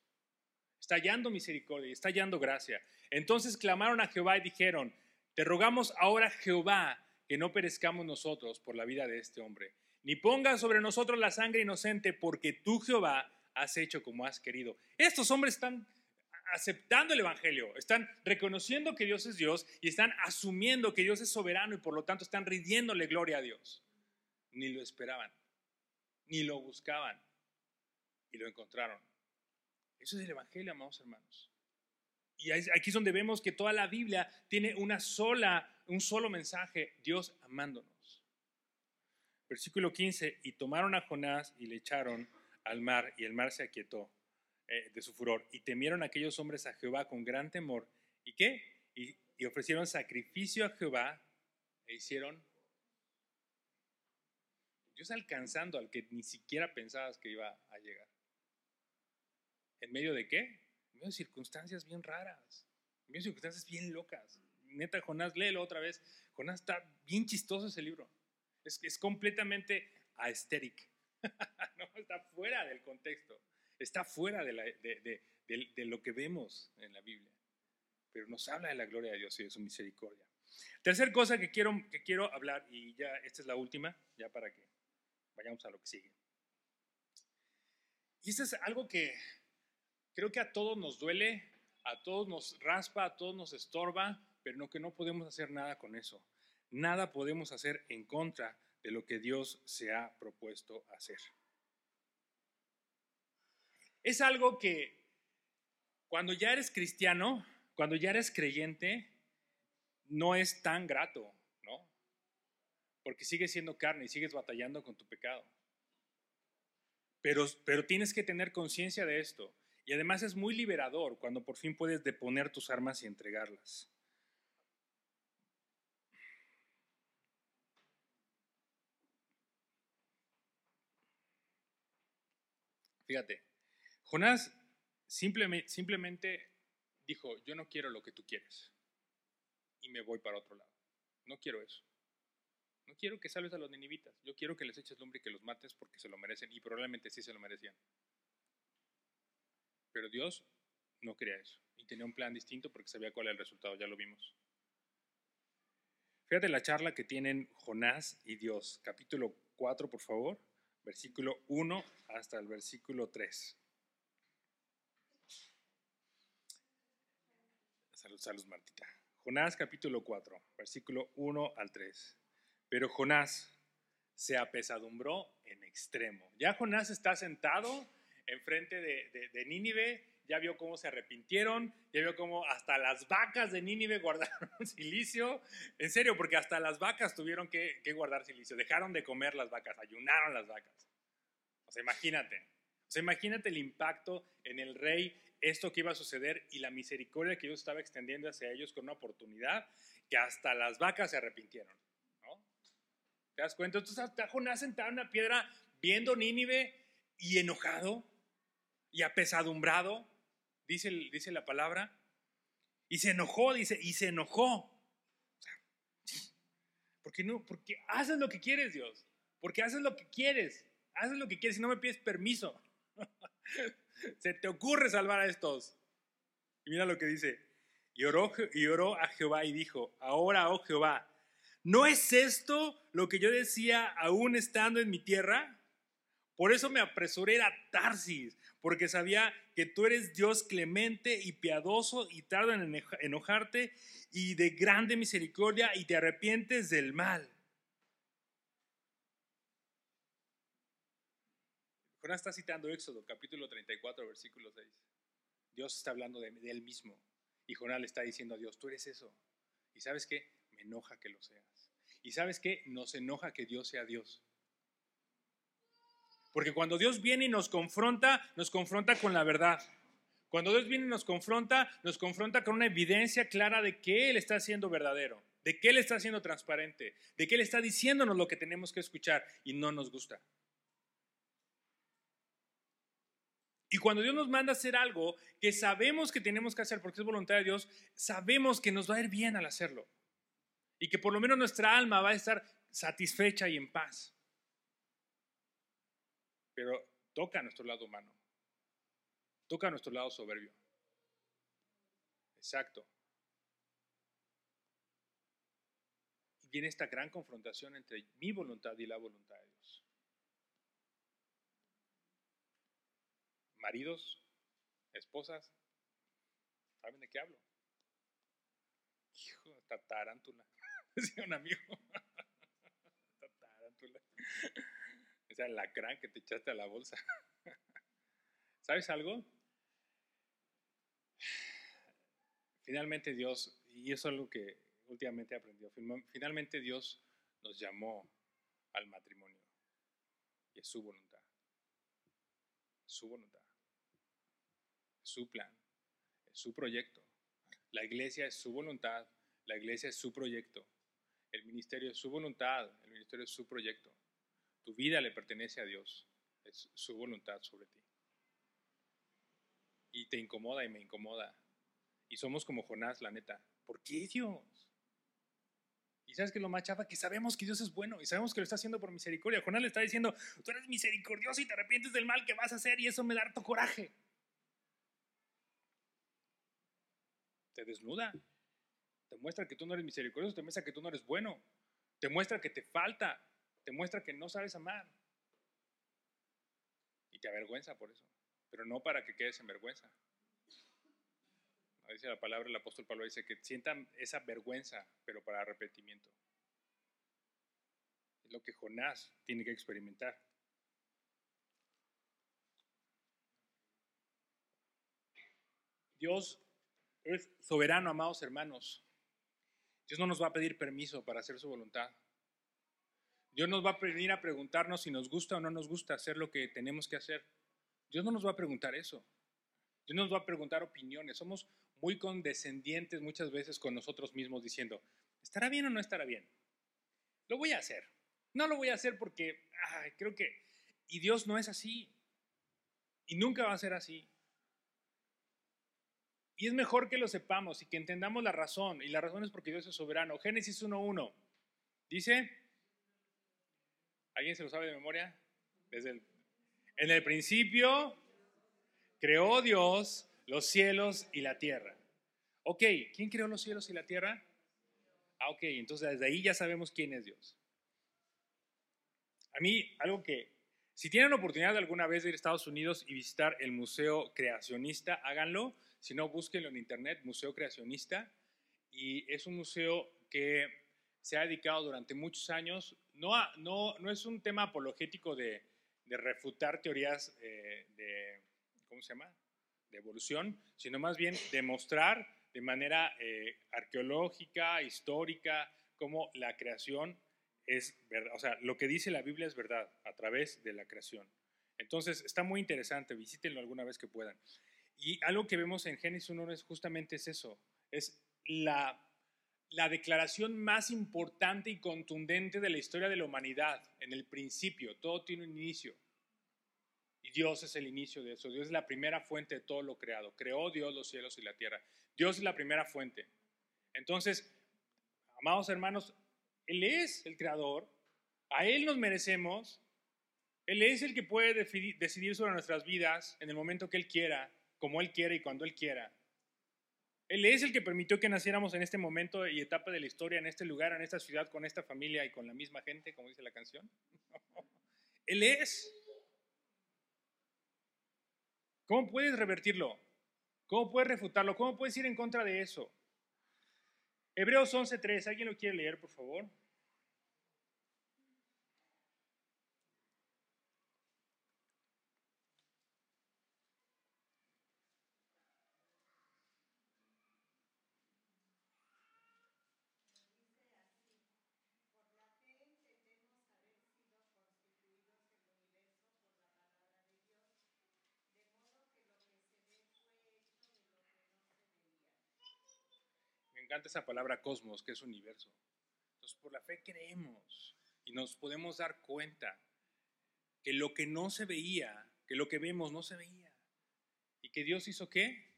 [SPEAKER 1] Está hallando misericordia, está hallando gracia. Entonces clamaron a Jehová y dijeron, te rogamos ahora, Jehová, que no perezcamos nosotros por la vida de este hombre, ni pongas sobre nosotros la sangre inocente, porque tú, Jehová, has hecho como has querido. Estos hombres están aceptando el Evangelio, están reconociendo que Dios es Dios y están asumiendo que Dios es soberano y por lo tanto están rindiéndole gloria a Dios. Ni lo esperaban, ni lo buscaban y lo encontraron. Eso es el Evangelio, amados hermanos. Y aquí es donde vemos que toda la Biblia tiene una sola, un solo mensaje, Dios amándonos. Versículo 15, y tomaron a Jonás y le echaron al mar y el mar se aquietó eh, de su furor. Y temieron aquellos hombres a Jehová con gran temor. ¿Y qué? Y, ofrecieron sacrificio a Jehová e hicieron Dios alcanzando al que ni siquiera pensabas que iba a llegar. ¿En medio de qué? Circunstancias bien raras, en circunstancias bien locas. Neta, Jonás, léelo otra vez. Jonás está bien chistoso ese libro. Es, es completamente aesthetic. no, está fuera del contexto está fuera de, lo que vemos en la Biblia, pero nos habla de la gloria de Dios y de su misericordia. Tercer cosa que quiero, que quiero hablar, y ya esta es la última, ya para que vayamos a lo que sigue. Y esto es algo que creo que a todos nos duele, a todos nos raspa, a todos nos estorba, pero no que no podemos hacer nada con eso. Nada podemos hacer en contra de lo que Dios se ha propuesto hacer. Es algo que cuando ya eres cristiano, cuando ya eres creyente, no es tan grato, ¿no? Porque sigues siendo carne y sigues batallando con tu pecado. Pero, pero tienes que tener conciencia de esto. Y además es muy liberador cuando por fin puedes deponer tus armas y entregarlas. Fíjate, Jonás simplemente, dijo, yo no quiero lo que tú quieres y me voy para otro lado. No quiero eso. No quiero que salves a los ninivitas. Yo quiero que les eches lumbre y que los mates porque se lo merecen y probablemente sí se lo merecían. Pero Dios no quería eso y tenía un plan distinto porque sabía cuál era el resultado, ya lo vimos. Fíjate la charla que tienen Jonás y Dios, capítulo 4, por favor, versículo 1 hasta el versículo 3. Salud, Martita. Jonás capítulo 4, versículo 1 al 3. Pero Jonás se apesadumbró en extremo. Ya Jonás está sentado enfrente de, de, Nínive, ya vio cómo se arrepintieron, ya vio cómo hasta las vacas de Nínive guardaron silicio. En serio, porque hasta las vacas tuvieron que, guardar silicio. Dejaron de comer las vacas, ayunaron las vacas. sea, imagínate. O sea, imagínate el impacto en el rey, esto que iba a suceder y la misericordia que Dios estaba extendiendo hacia ellos con una oportunidad que hasta las vacas se arrepintieron. ¿Te das cuenta? Entonces está Jonás sentado en una piedra viendo Nínive y enojado y apesadumbrado, dice, dice la palabra. Y se enojó, dice, y se enojó. Porque no, porque haces lo que quieres, Dios. Porque haces lo que quieres. Haces lo que quieres y no me pides permiso. se te ocurre salvar a estos. Y mira lo que dice. Y oró, y oró a Jehová y dijo, ahora, oh Jehová, ¿no es esto lo que yo decía aún estando en mi tierra? Por eso me apresuré a Tarsis, porque sabía que tú eres Dios clemente y piadoso y tardo en enojarte y de grande misericordia y te arrepientes del mal. Jonás está citando Éxodo, capítulo 34, versículo 6. Dios está hablando de, él mismo. Y Jonás le está diciendo a Dios, tú eres eso. Y sabes qué? Me enoja que lo seas. Y sabes qué? Nos enoja que Dios sea Dios. Porque cuando Dios viene y nos confronta, nos confronta con la verdad. Cuando Dios viene y nos confronta, nos confronta con una evidencia clara de que Él está siendo verdadero, de que Él está siendo transparente, de que Él está diciéndonos lo que tenemos que escuchar y no nos gusta. Y cuando Dios nos manda a hacer algo que sabemos que tenemos que hacer porque es voluntad de Dios, sabemos que nos va a ir bien al hacerlo. Y que por lo menos nuestra alma va a estar satisfecha y en paz pero toca nuestro lado humano, toca nuestro lado soberbio. Exacto. Y viene esta gran confrontación entre mi voluntad y la voluntad de Dios. Maridos, esposas, ¿saben de qué hablo? Hijo, esta tarántula, decía un amigo. esta tarántula. Esa lacrán que te echaste a la bolsa. ¿Sabes algo? Finalmente Dios, y eso es algo que últimamente he aprendido, finalmente Dios nos llamó al matrimonio. Y es su voluntad. Su voluntad. Su plan. Su proyecto. La iglesia es su voluntad. La iglesia es su proyecto. El ministerio es su voluntad. El ministerio es su proyecto. Tu vida le pertenece a Dios. Es su voluntad sobre ti. Y te incomoda y me incomoda. Y somos como Jonás, la neta. ¿Por qué Dios? Y sabes que lo más que sabemos que Dios es bueno y sabemos que lo está haciendo por misericordia. Jonás le está diciendo, tú eres misericordioso y te arrepientes del mal que vas a hacer y eso me da harto coraje. Te desnuda. Te muestra que tú no eres misericordioso, te muestra que tú no eres bueno. Te muestra que te falta te muestra que no sabes amar. Y te avergüenza por eso. Pero no para que quedes en vergüenza. Dice la palabra, el apóstol Pablo dice que sientan esa vergüenza, pero para arrepentimiento. Es lo que Jonás tiene que experimentar. Dios es soberano, amados hermanos. Dios no nos va a pedir permiso para hacer su voluntad. Dios nos va a venir a preguntarnos si nos gusta o no nos gusta hacer lo que tenemos que hacer. Dios no nos va a preguntar eso. Dios nos va a preguntar opiniones. Somos muy condescendientes muchas veces con nosotros mismos diciendo, ¿estará bien o no estará bien? Lo voy a hacer. No lo voy a hacer porque creo que... Y Dios no es así. Y nunca va a ser así. Y es mejor que lo sepamos y que entendamos la razón. Y la razón es porque Dios es soberano. Génesis 1.1 dice, ¿Alguien se lo sabe de memoria? Desde el, en el principio creó Dios los cielos y la tierra. Ok, ¿quién creó los cielos y la tierra? Ah, ok, entonces desde ahí ya sabemos quién es Dios. A mí, algo que, si tienen oportunidad de alguna vez de ir a Estados Unidos y visitar el Museo Creacionista, háganlo. Si no, búsquenlo en internet, Museo Creacionista. Y es un museo que se ha dedicado durante muchos años no, no, no es un tema apologético de, refutar teorías eh, de, ¿cómo se llama? De evolución, sino más bien demostrar de manera eh, arqueológica, histórica, cómo la creación es verdad. O sea, lo que dice la Biblia es verdad a través de la creación. Entonces, está muy interesante, visítenlo alguna vez que puedan. Y algo que vemos en Génesis 1 es justamente es eso, es la, la declaración más importante y contundente de la historia de la humanidad. En el principio, todo tiene un inicio. Y Dios es el inicio de eso. Dios es la primera fuente de todo lo creado. Creó Dios los cielos y la tierra. Dios es la primera fuente. Entonces, amados hermanos, Él es el creador. A Él nos merecemos. Él es el que puede decidir sobre nuestras vidas en el momento que Él quiera, como Él quiera y cuando Él quiera. Él es el que permitió que naciéramos en este momento y etapa de la historia, en este lugar, en esta ciudad, con esta familia y con la misma gente, como dice la canción. Él es. ¿Cómo puedes revertirlo? ¿Cómo puedes refutarlo? ¿Cómo puedes ir en contra de eso? Hebreos 11.3, ¿alguien lo quiere leer, por favor? Encanta esa palabra cosmos, que es universo. Entonces, por la fe creemos y nos podemos dar cuenta que lo que no se veía, que lo que vemos no se veía. ¿Y que Dios hizo qué?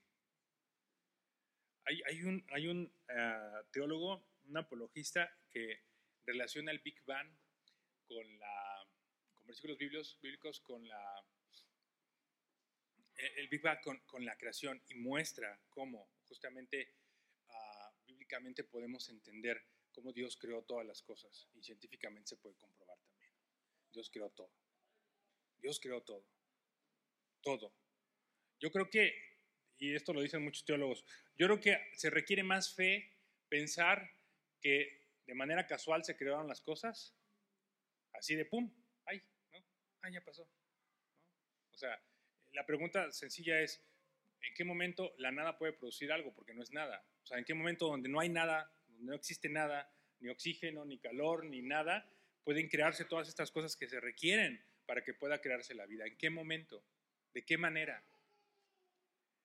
[SPEAKER 1] Hay, hay un, hay un ah, teólogo, un apologista que relaciona el Big Bang con, la, con versículos bíblicos, bíblicos con la, el Big Bang con, con la creación y muestra cómo justamente podemos entender cómo Dios creó todas las cosas y científicamente se puede comprobar también. Dios creó todo. Dios creó todo. Todo. Yo creo que, y esto lo dicen muchos teólogos, yo creo que se requiere más fe pensar que de manera casual se crearon las cosas, así de pum, ay, ¿no? Ay, ya pasó. O sea, la pregunta sencilla es, ¿en qué momento la nada puede producir algo? Porque no es nada. O sea, ¿en qué momento donde no hay nada, donde no existe nada, ni oxígeno, ni calor, ni nada, pueden crearse todas estas cosas que se requieren para que pueda crearse la vida? ¿En qué momento? ¿De qué manera?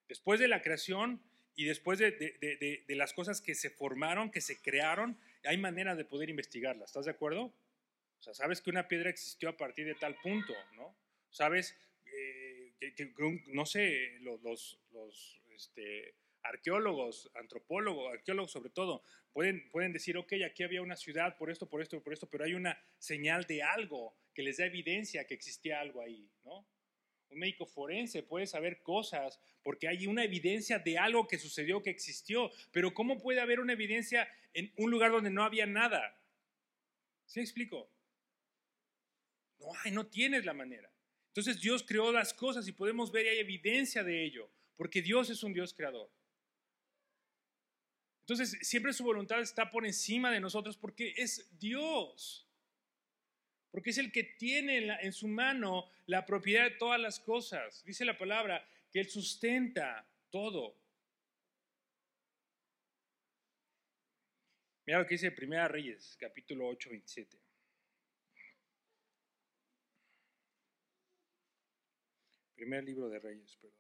[SPEAKER 1] Después de la creación y después de, de, de, las cosas que se formaron, que se crearon, hay manera de poder investigarlas. ¿Estás de acuerdo? O sea, sabes que una piedra existió a partir de tal punto, ¿no? Sabes eh, no sé, los, este, arqueólogos, antropólogos, arqueólogos sobre todo, pueden, pueden decir, ok, aquí había una ciudad por esto, por esto, por esto, pero hay una señal de algo que les da evidencia que existía algo ahí, ¿no? Un médico forense puede saber cosas porque hay una evidencia de algo que sucedió, que existió, pero ¿cómo puede haber una evidencia en un lugar donde no había nada? ¿Sí explico? No hay, no tienes la manera. Entonces Dios creó las cosas y podemos ver y hay evidencia de ello, porque Dios es un Dios creador. Entonces, siempre su voluntad está por encima de nosotros porque es Dios. Porque es el que tiene en, su mano la propiedad de todas las cosas. Dice la palabra que Él sustenta todo. Mira lo que dice Primera Reyes, capítulo 8, 27. Primer libro de Reyes, perdón.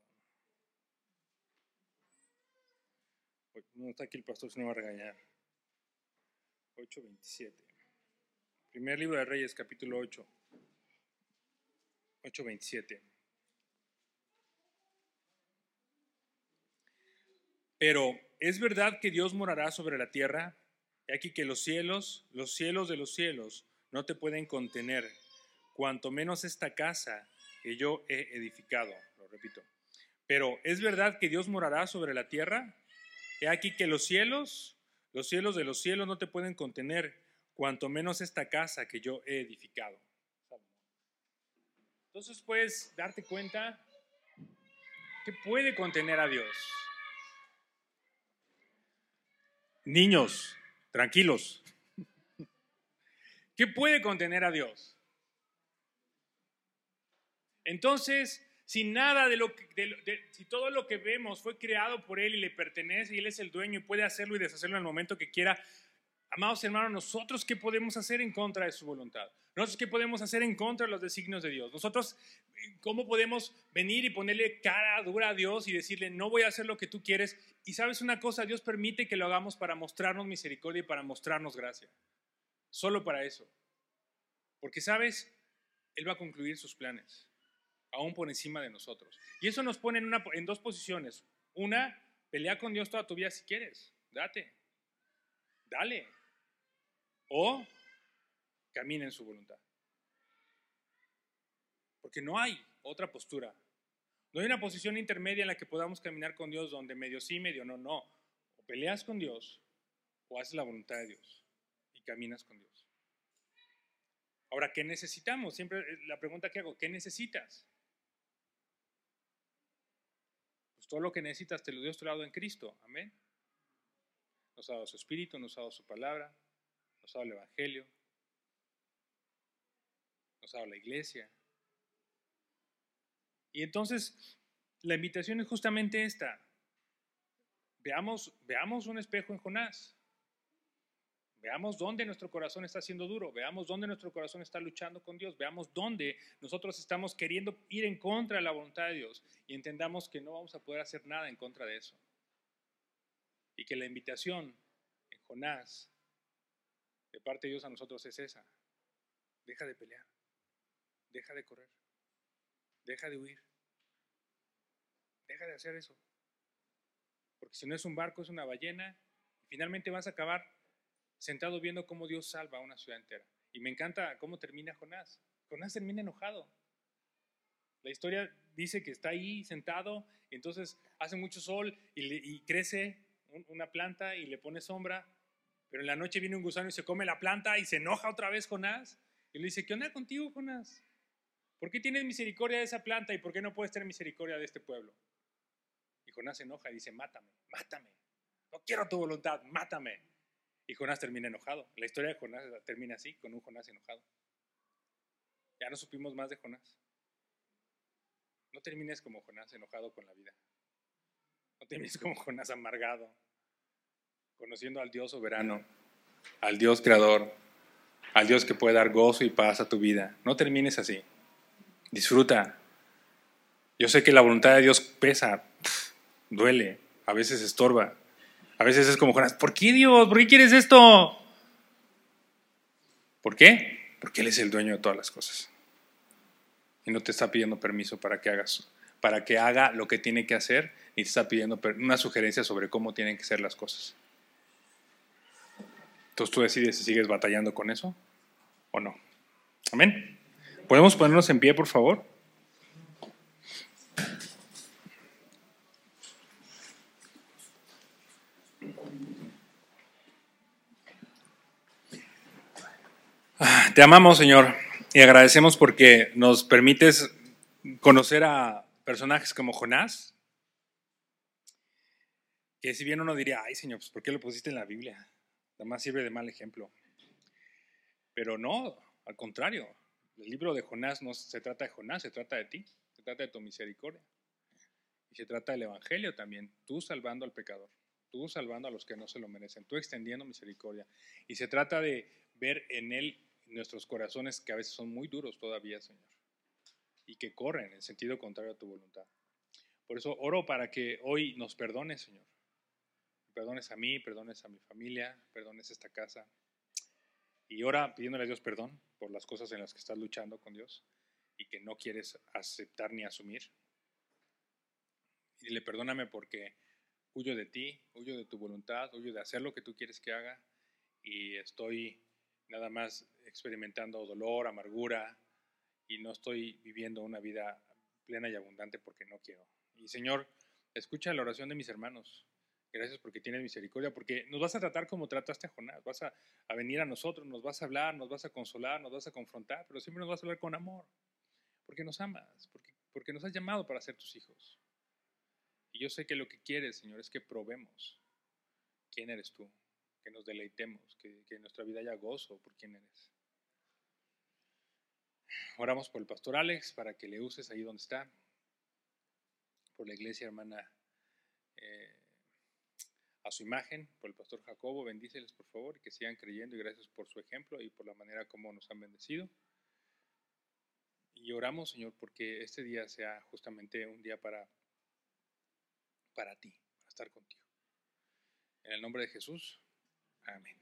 [SPEAKER 1] No está aquí el pastor, se me va a regañar. 8.27. Primer libro de Reyes, capítulo 8. 8.27. Pero, ¿es verdad que Dios morará sobre la tierra? He aquí que los cielos, los cielos de los cielos, no te pueden contener, cuanto menos esta casa que yo he edificado. Lo repito. Pero, ¿es verdad que Dios morará sobre la tierra? He aquí que los cielos, los cielos de los cielos no te pueden contener, cuanto menos esta casa que yo he edificado. Entonces puedes darte cuenta que puede contener a Dios. Niños, tranquilos. ¿Qué puede contener a Dios? Entonces, si nada de lo que, todo lo que vemos fue creado por Él y le pertenece y Él es el dueño y puede hacerlo y deshacerlo en el momento que quiera, Amados hermanos, nosotros qué podemos hacer en contra de su voluntad? Nosotros qué podemos hacer en contra de los designios de Dios? Nosotros, ¿cómo podemos venir y ponerle cara dura a Dios y decirle, no voy a hacer lo que tú quieres? Y sabes una cosa, Dios permite que lo hagamos para mostrarnos misericordia y para mostrarnos gracia. Solo para eso. Porque sabes, Él va a concluir sus planes, aún por encima de nosotros. Y eso nos pone en, dos posiciones. Una, pelea con Dios toda tu vida si quieres. Date. Dale. O camina en su voluntad. Porque no hay otra postura. No hay una posición intermedia en la que podamos caminar con Dios donde medio sí, medio no, no. O peleas con Dios o haces la voluntad de Dios y caminas con Dios. Ahora, ¿qué necesitamos? Siempre eh, la pregunta que hago, ¿qué necesitas? Pues todo lo que necesitas te lo dio lado en Cristo. Amén. Nos ha dado su espíritu, nos ha dado su palabra, nos ha dado el Evangelio, nos ha dado la iglesia. Y entonces, la invitación es justamente esta. Veamos, veamos un espejo en Jonás. Veamos dónde nuestro corazón está siendo duro, veamos dónde nuestro corazón está luchando con Dios, veamos dónde nosotros estamos queriendo ir en contra de la voluntad de Dios y entendamos que no vamos a poder hacer nada en contra de eso. Y que la invitación en Jonás de parte de Dios a nosotros es esa. Deja de pelear, deja de correr, deja de huir, deja de hacer eso. Porque si no es un barco, es una ballena, finalmente vas a acabar sentado viendo cómo Dios salva a una ciudad entera. Y me encanta cómo termina Jonás. Jonás termina enojado. La historia dice que está ahí sentado, entonces hace mucho sol y, crece una planta y le pone sombra, pero en la noche viene un gusano y se come la planta y se enoja otra vez Jonás. Y le dice, ¿qué onda contigo, Jonás? ¿Por qué tienes misericordia de esa planta y por qué no puedes tener misericordia de este pueblo? Y Jonás se enoja y dice, mátame, mátame. No quiero tu voluntad, mátame. Y Jonás termina enojado. La historia de Jonás termina así, con un Jonás enojado. Ya no supimos más de Jonás. No termines como Jonás enojado con la vida. No termines como Jonás amargado, conociendo al Dios soberano, al Dios creador, al Dios que puede dar gozo y paz a tu vida. No termines así. Disfruta. Yo sé que la voluntad de Dios pesa, duele, a veces estorba, a veces es como Jonás, ¿por qué Dios? ¿Por qué quieres esto? ¿Por qué? Porque Él es el dueño de todas las cosas. Y no te está pidiendo permiso para que hagas, para que haga lo que tiene que hacer, ni te está pidiendo una sugerencia sobre cómo tienen que ser las cosas. Entonces tú decides si sigues batallando con eso o no. Amén. ¿Podemos ponernos en pie, por favor? Te amamos, Señor, y agradecemos porque nos permites conocer a personajes como Jonás, que si bien uno diría, ay, Señor, pues ¿por qué lo pusiste en la Biblia? Nada más sirve de mal ejemplo. Pero no, al contrario, el libro de Jonás no se trata de Jonás, se trata de ti, se trata de tu misericordia. Y se trata del Evangelio también, tú salvando al pecador, tú salvando a los que no se lo merecen, tú extendiendo misericordia. Y se trata de ver en él nuestros corazones que a veces son muy duros todavía, Señor, y que corren en sentido contrario a tu voluntad. Por eso oro para que hoy nos perdones, Señor. Perdones a mí, perdones a mi familia, perdones esta casa. Y ora pidiéndole a Dios perdón por las cosas en las que estás luchando con Dios y que no quieres aceptar ni asumir. Y le perdóname porque huyo de ti, huyo de tu voluntad, huyo de hacer lo que tú quieres que haga y estoy nada más experimentando dolor, amargura y no estoy viviendo una vida plena y abundante porque no quiero. Y Señor, escucha la oración de mis hermanos. Gracias porque tienes misericordia, porque nos vas a tratar como trataste a Jonás. Vas a, venir a nosotros, nos vas a hablar, nos vas a consolar, nos vas a confrontar, pero siempre nos vas a hablar con amor, porque nos amas, porque, porque nos has llamado para ser tus hijos. Y yo sé que lo que quieres, Señor, es que probemos quién eres tú que nos deleitemos, que, que en nuestra vida haya gozo por quién eres. Oramos por el pastor Alex para que le uses ahí donde está, por la iglesia hermana eh, a su imagen, por el pastor Jacobo, bendíceles por favor y que sigan creyendo y gracias por su ejemplo y por la manera como nos han bendecido. Y oramos, Señor, porque este día sea justamente un día para, para ti, para estar contigo. En el nombre de Jesús, amén.